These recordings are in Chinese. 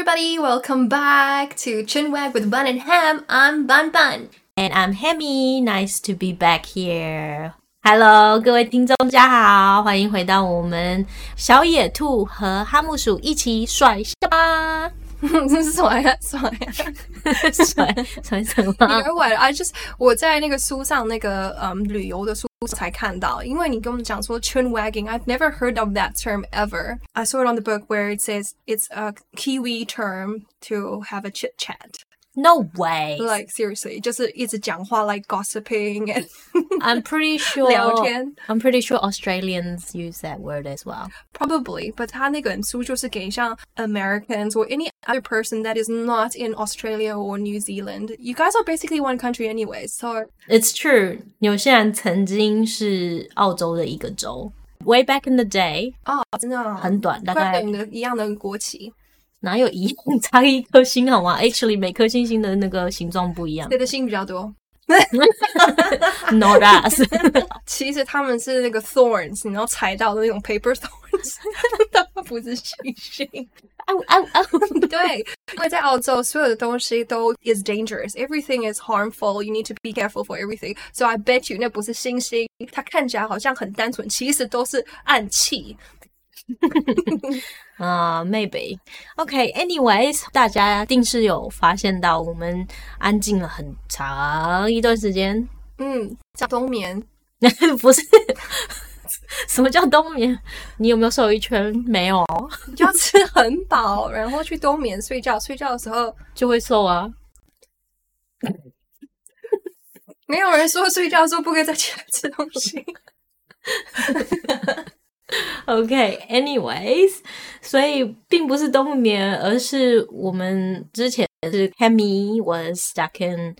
Hi everybody, welcome back to Chinwag with Bun and Ham. I'm Bun Bun. And I'm Hammy. Nice to be back here. Hello，各位听众，大家好，欢迎回到我们小野兔和哈木鼠一起甩下吧。 甩呀甩呀甩甩什么？你耳崴了？I just 我在那个书上那个嗯旅游的书才看到，因为你跟我们讲说 chin wagging。I've never heard of that term ever. I saw it on the book where it says it's a Kiwi term to have a chit chat. No way. Like seriously，就是一直讲话，like gossiping and I'm pretty sure 聊天。I'm pretty sure Australians use that word as well. Probably, but 他那个书就是给像 Americans or any other person that is not in Australia or New Zealand. You guys are basically one country anyway, so It's true. 纽西兰曾经是澳洲的一个州。Way back in the day. 哦，真的很短，大概一样的国旗。 哪有一样差一颗星好吗？Actually，每颗星星的那个形状不一样。谁的星比较多？Not us。其实他们是那个 thorns，你要踩到的那种 paper thorns，他们不是星星。啊啊啊！对，因为在澳洲，所有的东西都 is dangerous. Everything is harmful. You need to be careful for everything. So I bet you 那不是星星，它看起来好像很单纯，其实都是暗器。啊、uh,，maybe OK。Anyways，大家一定是有发现到我们安静了很长一段时间。嗯，叫冬眠？不是，什么叫冬眠？你有没有瘦一圈？没有，就要吃很饱，然后去冬眠睡觉。睡觉的时候 就会瘦啊。没有人说睡觉的时候不可以再起来吃东西。OK，anyways，、okay, 所以并不是冬眠，而是我们之前是 Hammy was stuck in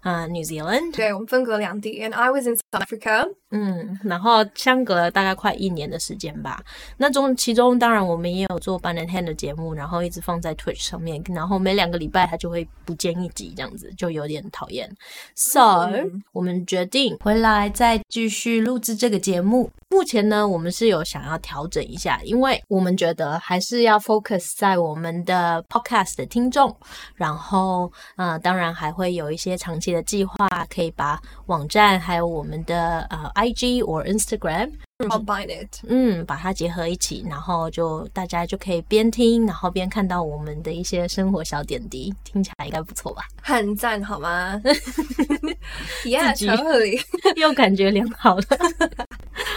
啊、uh, New Zealand，对，我们分隔两地，and I was in South Africa。 嗯，然后相隔了大概快一年的时间吧。那中其中当然我们也有做 Ban and Hand 的节目，然后一直放在 Twitch 上面，然后每两个礼拜它就会不见一集，这样子就有点讨厌。So、嗯、我们决定回来再继续录制这个节目。目前呢，我们是有想要调整一下，因为我们觉得还是要 focus 在我们的 podcast 的听众，然后呃，当然还会有一些长期的计划，可以把网站还有我们的呃。IG 或 Instagram，combine it，嗯，把它结合一起，然后就大家就可以边听，然后边看到我们的一些生活小点滴，听起来应该不错吧？很赞，好吗？Yeah，totally，又感觉良好了。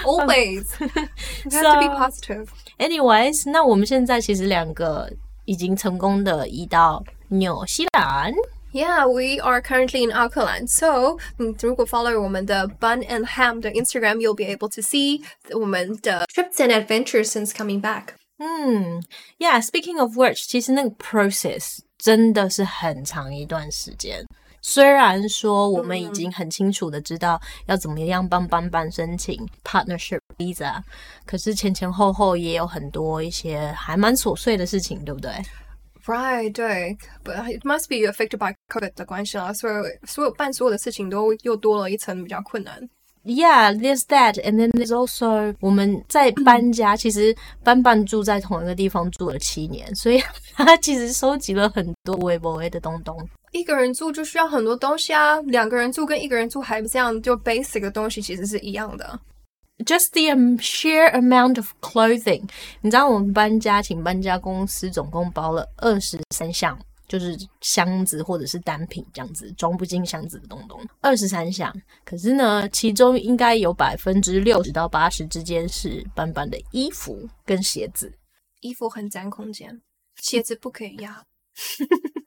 Always，you have to be positive. Anyways，那我们现在其实两个已经成功的移到纽西兰。Yeah, we are currently in Auckland. So, 嗯，如果 follow 我们的 Bun and Ham 的 Instagram, you'll be able to see 我们的 trips and adventures since coming back. 嗯，Yeah. Speaking of which，其实那个 process 真的是很长一段时间。虽然说我们已经很清楚的知道要怎么样帮班班申请 partnership visa，可是前前后后也有很多一些还蛮琐碎的事情，对不对 ？Right，对，but it must be affected by COVID 的关系啦，所以所有办所有的事情都又多了一层比较困难。Yeah，there's that，and then there's also 我们在搬家，其实班班住在同一个地方住了七年，所以 他其实收集了很多微博微的东东。一个人住就需要很多东西啊，两个人住跟一个人住还不这样，就 basic 的东西其实是一样的。Just the sheer amount of clothing，你知道我们搬家请搬家公司总共包了二十三项，就是箱子或者是单品这样子装不进箱子的东东，二十三项。可是呢，其中应该有百分之六十到八十之间是斑斑的衣服跟鞋子。衣服很占空间，鞋子不可以压。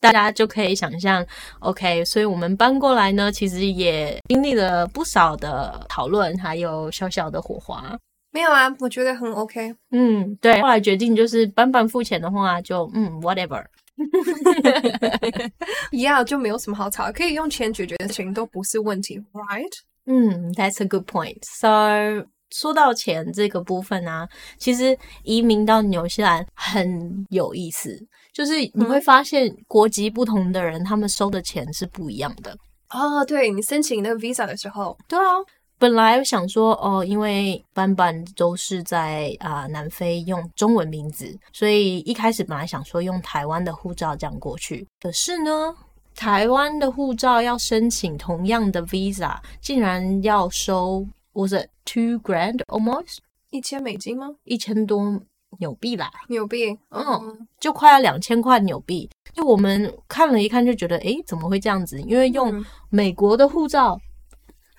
大家就可以想象，OK，所以我们搬过来呢，其实也经历了不少的讨论，还有小小的火花。没有啊，我觉得很 OK。嗯，对，后来决定就是班班付钱的话就，就嗯，whatever，一样就没有什么好吵，可以用钱解决的事情都不是问题，right？嗯，That's a good point. So 说到钱这个部分啊，其实移民到纽西兰很有意思。就是你会发现国籍不同的人，嗯、他们收的钱是不一样的。哦，对，你申请那个 visa 的时候，对啊，本来想说哦，因为班班都是在啊、呃、南非用中文名字，所以一开始本来想说用台湾的护照这样过去。可是呢，台湾的护照要申请同样的 visa，竟然要收，was it two grand almost？一千美金吗？一千多纽币啦，纽币，嗯，嗯，就快要两千块纽币。就我们看了一看，就觉得诶，怎么会这样子？因为用美国的护照。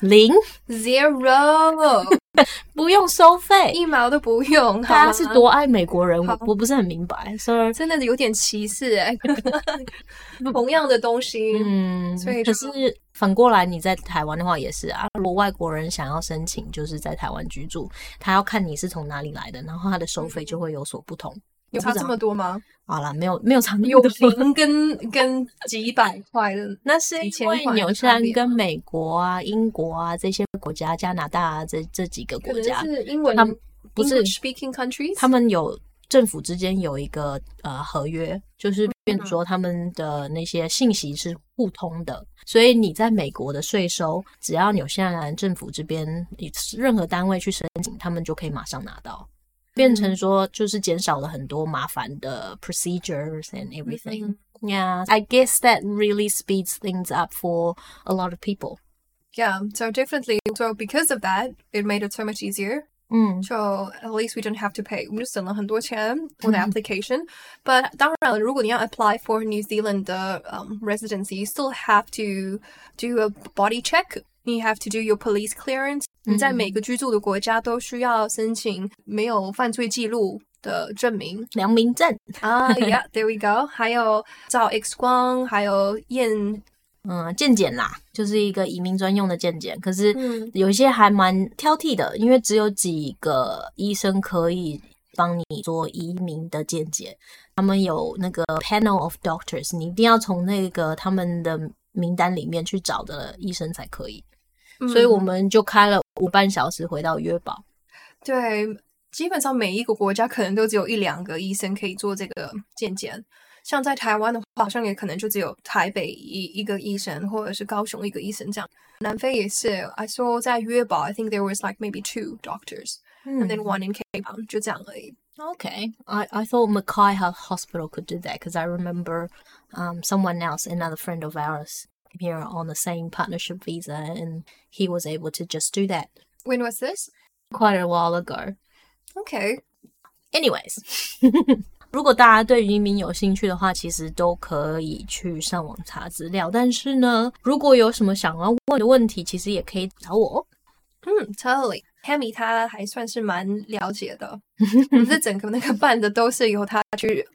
零 zero 不用收费，一毛都不用。大家是多爱美国人，我我不是很明白，所以真的有点歧视哎。同样的东西，嗯，所以可是反过来，你在台湾的话也是啊。如果外国人想要申请，就是在台湾居住，他要看你是从哪里来的，然后他的收费就会有所不同。有差这么多吗？好了，没有没有差那么多，有零跟跟几百块的，那是因为纽西兰跟美国啊、英国啊这些国家，加拿大啊这这几个国家，是英文，他们不是 speaking countries，他们有政府之间有一个呃合约，就是变成说他们的那些信息是互通的，所以你在美国的税收，只要纽西兰政府这边任何单位去申请，他们就可以马上拿到。变成说就是减少了很多麻烦的 procedures and everything. Yeah, I guess that really speeds things up for a lot of people. Yeah, so definitely. So because of that, it made it so much easier. 嗯， So at least we didn't have to pay. 我们就省了很多钱 for the application. But 当然了，如果你要 apply for New Zealand 的 um, residency, you still have to do a body check. You have to do your police clearance. 你在每个居住的国家都需要申请没有犯罪记录的证明，良民证啊。Yeah, there we go. 还有照 X 光，还有验 嗯健检啦，就是一个移民专用的健检。可是有一些还蛮挑剔的，因为只有几个医生可以帮你做移民的健检。他们有那个 panel of doctors，你一定要从那个他们的名单里面去找的医生才可以。所以我们就开了五半小时回到约堡。对，基本上每一个国家可能都只有一两个医生可以做这个健检。像在台湾的话，好像也可能就只有台北一一个医生，或者是高雄一个医生这样。南非也是，I saw 在约堡，I think there was like maybe two doctors，and then one in Cape Town，就这样而已。Okay，I I thought Mackay Hospital could do that because I remember um someone else, another friend of ours. here on the same partnership visa, and he was able to just do that. When was this? Quite a while ago. Okay. Anyways， 如果大家对移民有兴趣的话，其实都可以去上网查资料。但是呢，如果有什么想要问的问题，其实也可以找我。嗯，Totally。Hammy 他还算是蛮了解的，这整个那个办的都是由他去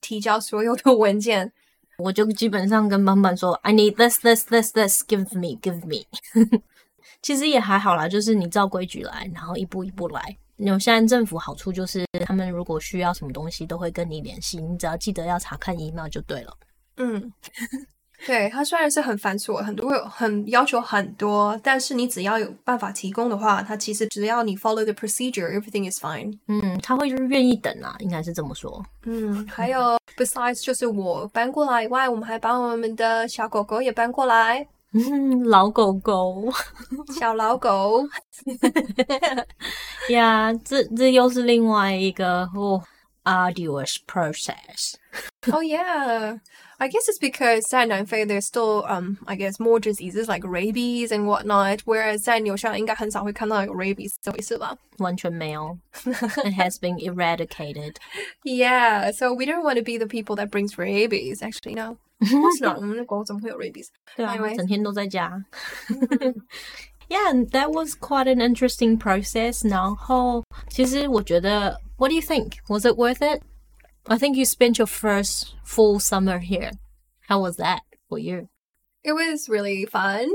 提交所有的文件。我就基本上跟班班说，I need this, this, this, this, give me, give me。其实也还好啦，就是你照规矩来，然后一步一步来。纽西兰政府好处就是，他们如果需要什么东西，都会跟你联系，你只要记得要查看 email 就对了。嗯。对，它虽然是很繁琐，很多很要求很多，但是你只要有办法提供的话，它其实只要你 follow the procedure，everything is fine。嗯，他会就是愿意等啊，应该是这么说。嗯，还有 besides 就是我搬过来以外，我们还把我们的小狗狗也搬过来。嗯，老狗狗，小老狗。呀， yeah, 这这又是另外一个哦 arduous process。Oh yeah. I guess it's because 在南非 there's still um I guess more diseases like rabies and whatnot, whereas 在纽西兰应该很少会看到有 rabies 这回事吧？完全没有。It has been eradicated. Yeah, so we don't want to be the people that brings rabies. Actually, no. Of course not. 我们的狗怎么会有 rabies？对啊，整天都在家。Yeah, that was quite an interesting process. 然后，其实我觉得，What do you think? Was it worth it? I think you spent your first full summer here. How was that for you? It was really fun.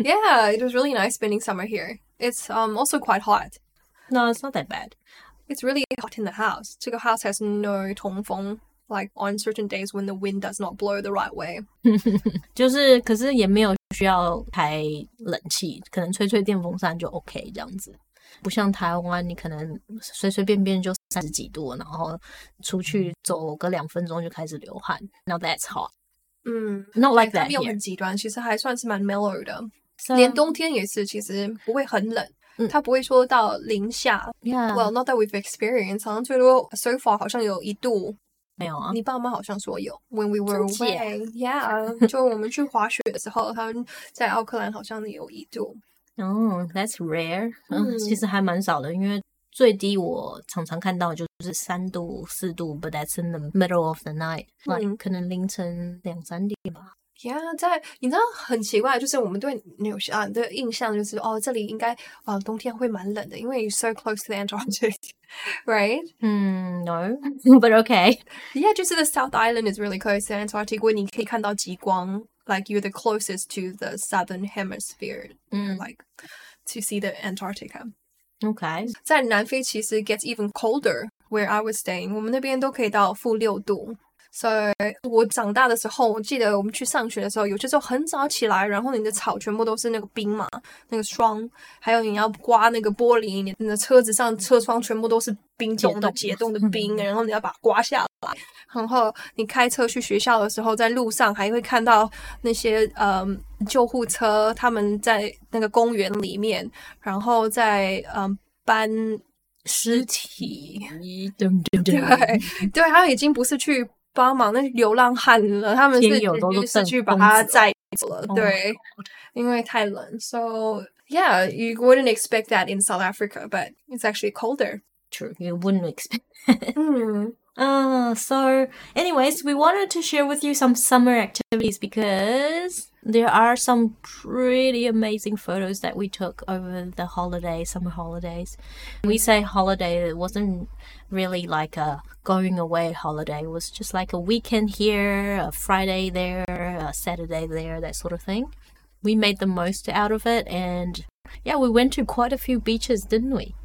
yeah, it was really nice spending summer here. It's um also quite hot. No, it's not that bad. It's really hot in the house. The house has no 通风 like on certain days when the wind does not blow the right way. 就是，可是也没有需要开冷气，可能吹吹电风扇就 OK 这样子。不像台湾，你可能随随便便就三十几度，然后出去走个两分钟就开始流汗。Now that's hot. 嗯，Not like that. 没有很极端，其实还算是蛮 mellow 的。 So, 连冬天也是，其实不会很冷，嗯、它不会说到零下。Yeah. Well, not that we've experienced，好像最多 so far 好像有一度。 没有啊，你爸妈好像说有。When we were away，yeah，就我们去滑雪的时候，他们在奥克兰好像有一度。哦、oh,，That's rare，嗯，其实还蛮少的，因为最低我常常看到就是三度、四度，But that's in the middle of the night，like、嗯、可能凌晨两三点吧。Yeah，在你知道很奇怪，就是我们对纽西兰的印象就是哦，这里应该啊、呃、冬天会蛮冷的，因为 so close to the Antarctic，right？嗯、mm,，no，but okay。Yeah，就是 the South Island is really close to the Antarctic，你可以看到极光，like you're the closest to the southern hemisphere，嗯、mm.，like to see the Antarctica。OK，在南非其实 gets even colder where I was staying，我们那边都可以到负六度。 所以我长大的时候，我记得我们去上学的时候，有些时候很早起来，然后你的草全部都是那个冰嘛，那个霜，还有你要刮那个玻璃，你的车子上车窗全部都是冰冻的解冻的冰，然后你要把它刮下来。然后你开车去学校的时候，在路上还会看到那些嗯救护车，他们在那个公园里面，然后在嗯搬尸体，对对，他已经不是去。帮忙那流浪汉了，他们是也是去把他载走了，对，因为太冷。So yeah, you wouldn't expect that in South Africa, but it's actually colder. True, you wouldn't expect. mm. Uh, so anyways, we wanted to share with you some summer activities because there are some pretty amazing photos that we took over the holiday, summer holidays. We say holiday, it wasn't really like a going away holiday. It was just like a weekend here, a Friday there, a Saturday there, that sort of thing. We made the most out of it and yeah, we went to quite a few beaches, didn't we?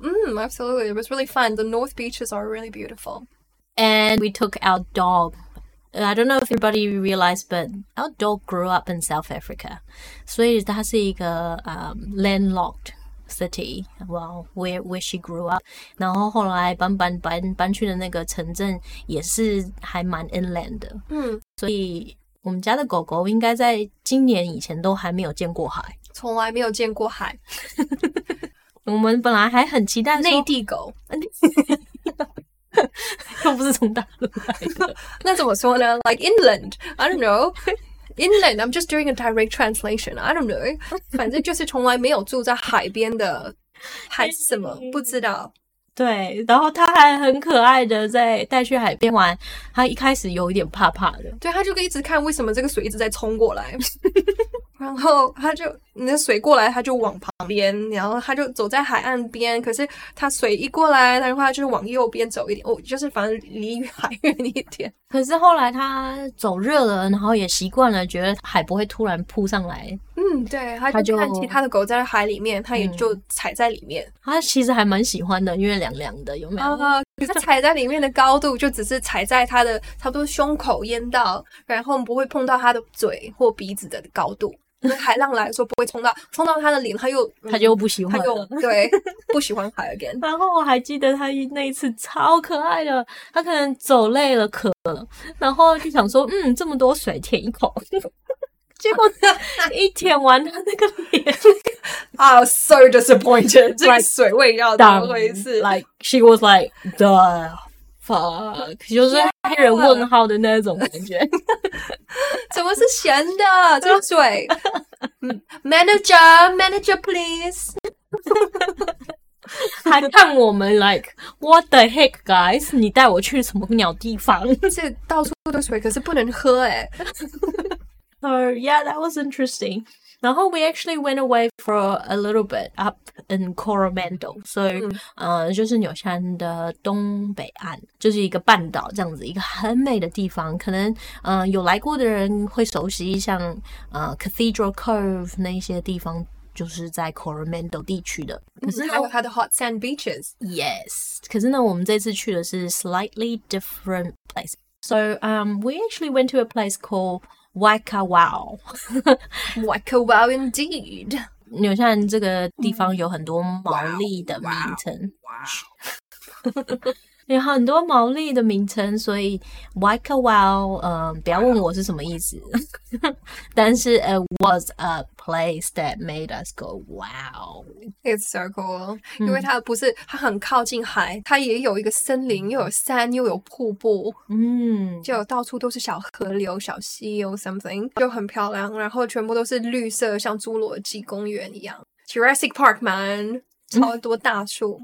Mm, absolutely. It was really fun. The North Beaches are really beautiful. And we took our dog. I don't know if everybody realized, but our dog grew up in South Africa. 所以它是一个 um, landlocked city, well, where where she grew up. 然后后来搬搬搬搬去的那个城镇也是还蛮 inland 的。嗯，所以我们家的狗狗应该在今年以前都还没有见过海，从来没有见过海。我们本来还很期待内地狗， 又不是从大陆来的，那怎么说呢？Like inland, I don't know. Inland, I'm just doing a direct translation. I don't know. 反正就是从来没有住在海边的，还是什么不知道。对，然后他还很可爱的在带去海边玩。他一开始有一点怕怕的，对，他就一直看为什么这个水一直在冲过来。然后他就，你的水过来，他就往旁边，然后他就走在海岸边。可是他水一过来，他的话就是往右边走一点，哦，就是反正离海 远一点。可是后来他走热了，然后也习惯了，觉得海不会突然扑上来。嗯，对，他就看其他的狗在海里面，他也就踩在里面。他其实还蛮喜欢的，因为凉凉的，有没有？啊，他踩在里面的高度就只是踩在他的差不多胸口淹到，然后不会碰到他的嘴或鼻子的高度。海浪来的时候不会冲到，冲到他的脸，他又他就不喜欢，他又对不喜欢海 again。然后我还记得他那一次超可爱的，他可能走累了渴了，然后就想说，嗯，这么多水舔一口，结果一舔完他那个脸，I was so disappointed，这个水味要怎么回事？Like she was like the。fuck，就是黑人问号的那种感觉。怎么是咸的？这个水？Manager，Manager please。还看我们 like what the heck guys？你带我去什么鸟地方？这到处都是水，可是不能喝哎。So yeah, that was interesting. 然后 we actually went away for a little bit up in Coromandel，所以呃就是纽西兰的东北岸，就是一个半岛这样子，一个很美的地方。可能呃有来过的人会熟悉，像呃 Cathedral Cove 那些地方，就是在 Coromandel 地区的。可是还有它的 hot sand beaches。Yes，可是呢，我们这次去的是 slightly different place。So um we actually went to a place called Waika Wow, Waika Wow indeed. 纽西兰这个地方有很多毛利的名称。有很多毛利的名称，所以 Waikowhai，嗯，不要问我是什么意思，但是 it was a place that made us go wow。It's so cool，因为它不是它很靠近海，它也有一个森林，又有山，又有瀑布，嗯，就到处都是小河流、小溪，有 something 就很漂亮，然后全部都是绿色，像侏罗纪公园一样，Jurassic Park man。超多大树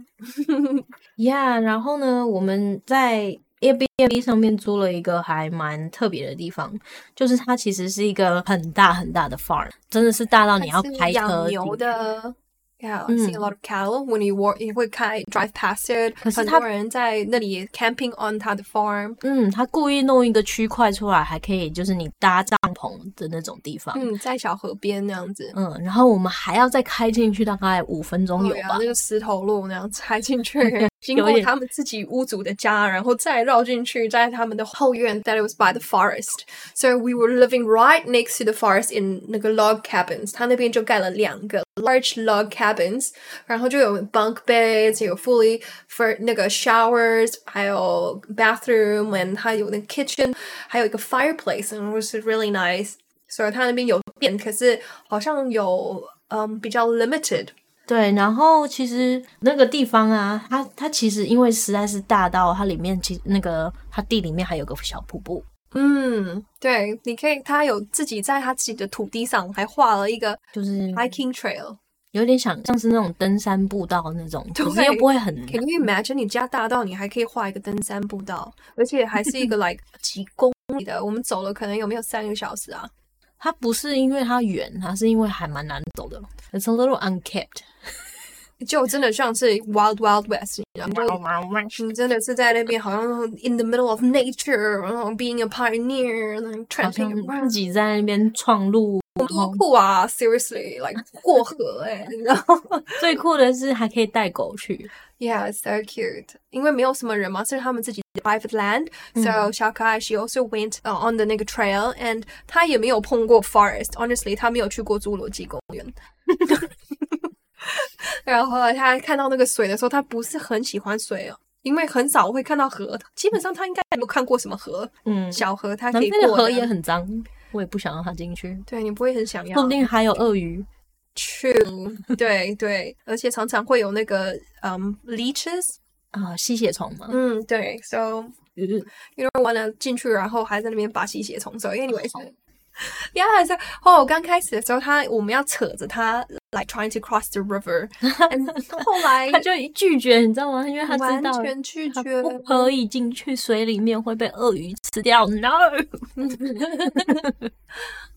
，Yeah，然后呢，我们在 Airbnb 上面租了一个还蛮特别的地方，就是它其实是一个很大很大的 farm，真的是大到你要开车养牛的。Yeah, I see a lot of cattle when you walk，你会开 drive past it。可是很多人在那里 camping on 他的 farm。嗯，他故意弄一个区块出来，还可以就是你搭帐篷的那种地方。嗯，在小河边那样子。嗯，然后我们还要再开进去大概五分钟有吧？那个石头路那样子开进去，经过他们自己屋主的家，然后再绕进去，在他们的后院。That it was by the forest, so we were living right next to the forest in 那个 log cabins。他那边就盖了两个 large log cabins。cabins，然后就有 bunk beds，有 fully for 那个 showers，还有 bathroom，and 还有那个 kitchen，还有一个 fireplace，and was really nice。 所以它那边有变，可是好像有嗯比较 limited。对，然后其实那个地方啊，它它其实因为实在是大到它里面其实那个它地里面还有个小瀑布。嗯，对，你可以，他有自己在他自己的土地上还画了一个就是 hiking trail。有点想像是那种登山步道那种，可是又不会很。Can you imagine 你家大到你还可以画一个登山步道，而且还是一个 like 几公里的？我们走了可能有没有三个小时啊？它不是因为它远，它是因为还蛮难走的。It's a little unkept，就真的像是 Wild Wild West，然后你真的是在那边好像 in the middle of nature，然后 being a pioneer，然后 tramping，自己在那边创路。多酷啊！Seriously，like 过河哎、欸，你知道吗？最酷的是还可以带狗去。Yeah，so cute。因为没有什么人嘛，这是他们自己的 private land。So 小可爱 she also went on the 那个 trail，and 她也没有碰过 forest。Honestly，她没有去过侏罗纪公园。然后后来他看到那个水的时候，她不是很喜欢水哦，因为很少会看到河。基本上他应该没有看过什么河。嗯，小河他可以过。那个河也很脏。我也不想让她进去。对，你不会很想要。说不定还有鳄鱼。True，对对，而且常常会有那个嗯、um,，leeches 啊，吸血虫嘛。嗯，对，so you don't wanna 进去，然后还在那边拔吸血虫。So anyway。呀，还是哦，刚开始的时候，他我们要扯着他，like trying to cross the river，后来他就拒绝，你知道吗？因为他知道完全拒绝，不可以进去水里面会被鳄鱼吃掉。No，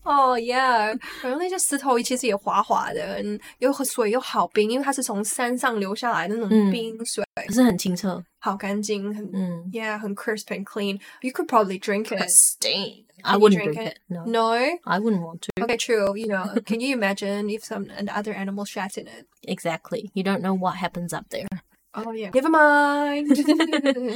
哦，Yeah，然后那些石头其实也滑滑的，又水又好冰，因为它是从山上流下来的那种冰水，可是很清澈，好干净，很嗯，Yeah，很 crisp and clean。You could probably drink it. Stain. I wouldn't drink, drink it. it. No. No, I wouldn't want to. Okay, true. You know, can you imagine if some other animal shat in it? Exactly. You don't know what happens up there. Oh yeah. Never mind.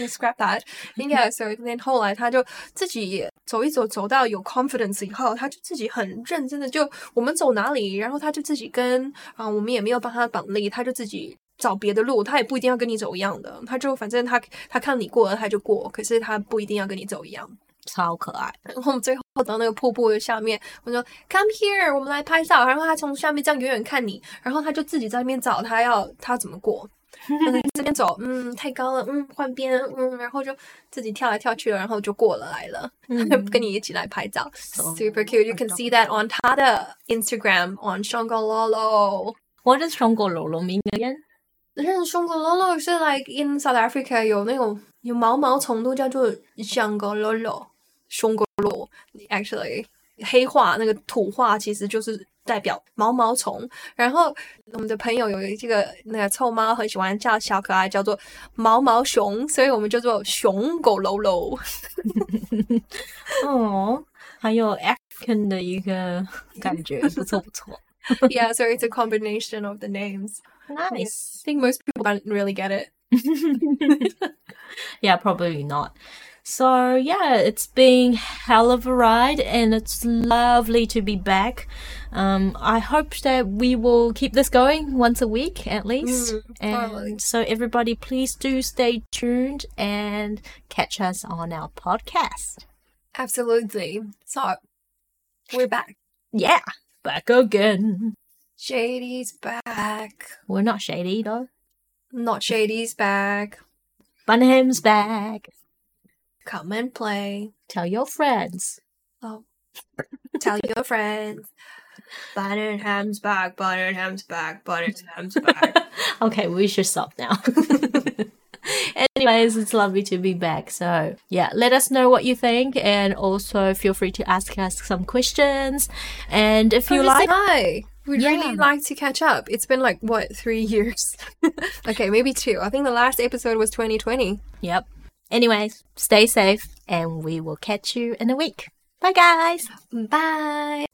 Scrap that. Yeah. So then 后来他就自己走一走，走到有 confidence 以后，他就自己很认真的就我们走哪里，然后他就自己跟啊，我们也没有帮他绑力，他就自己找别的路，他也不一定要跟你走一样的，他就反正他他看你过了他就过，可是他不一定要跟你走一样。 超可爱，然后我们最后到那个瀑布的下面，我说 Come here，我们来拍照。然后他从下面这样远远看你，然后他就自己在那边找他要他怎么过，这边走，嗯，太高了，嗯，换边，嗯，然后就自己跳来跳去了，然后就过了来了，嗯、跟你一起来拍照、oh,，super cute。You can see that on 他的 Instagram on Shongololo。What does Shongololo mean again？那 Shongololo 是 like in South Africa 有那种有毛毛虫都叫做 Shongololo。熊狗罗，actually 黑话那个土话其实就是代表毛毛虫。然后我们的朋友有这个那个臭猫很喜欢叫小可爱叫做毛毛熊，所以我们叫做熊狗喽喽。哦，还有 African 的一个感觉，不错不错。Yeah, so it's a combination of the names. Nice. I think most people don't really get it. Yeah, probably not. So yeah, it's been hell of a ride and it's lovely to be back. Um, I hope that we will keep this going once a week at least. Mm, and so everybody please do stay tuned and catch us on our podcast. Absolutely. So, we're back. Yeah, back again. Shady's back. We're not shady though. Not Shady's back. Bunham's back. Come and play. Tell your friends. Oh. Tell your friends. Bunningham's back. Bunningham's back. Bunningham's back. okay, we should stop now. Anyways, it's lovely to be back. So, yeah, let us know what you think and also feel free to ask us some questions. And if you Come and say like, hi. We'd Yeah. really like to catch up. It's been like what three years? okay, maybe two. I think the last episode was 2020. yep. Anyways, stay safe and we will catch you in a week. Bye, guys. Bye.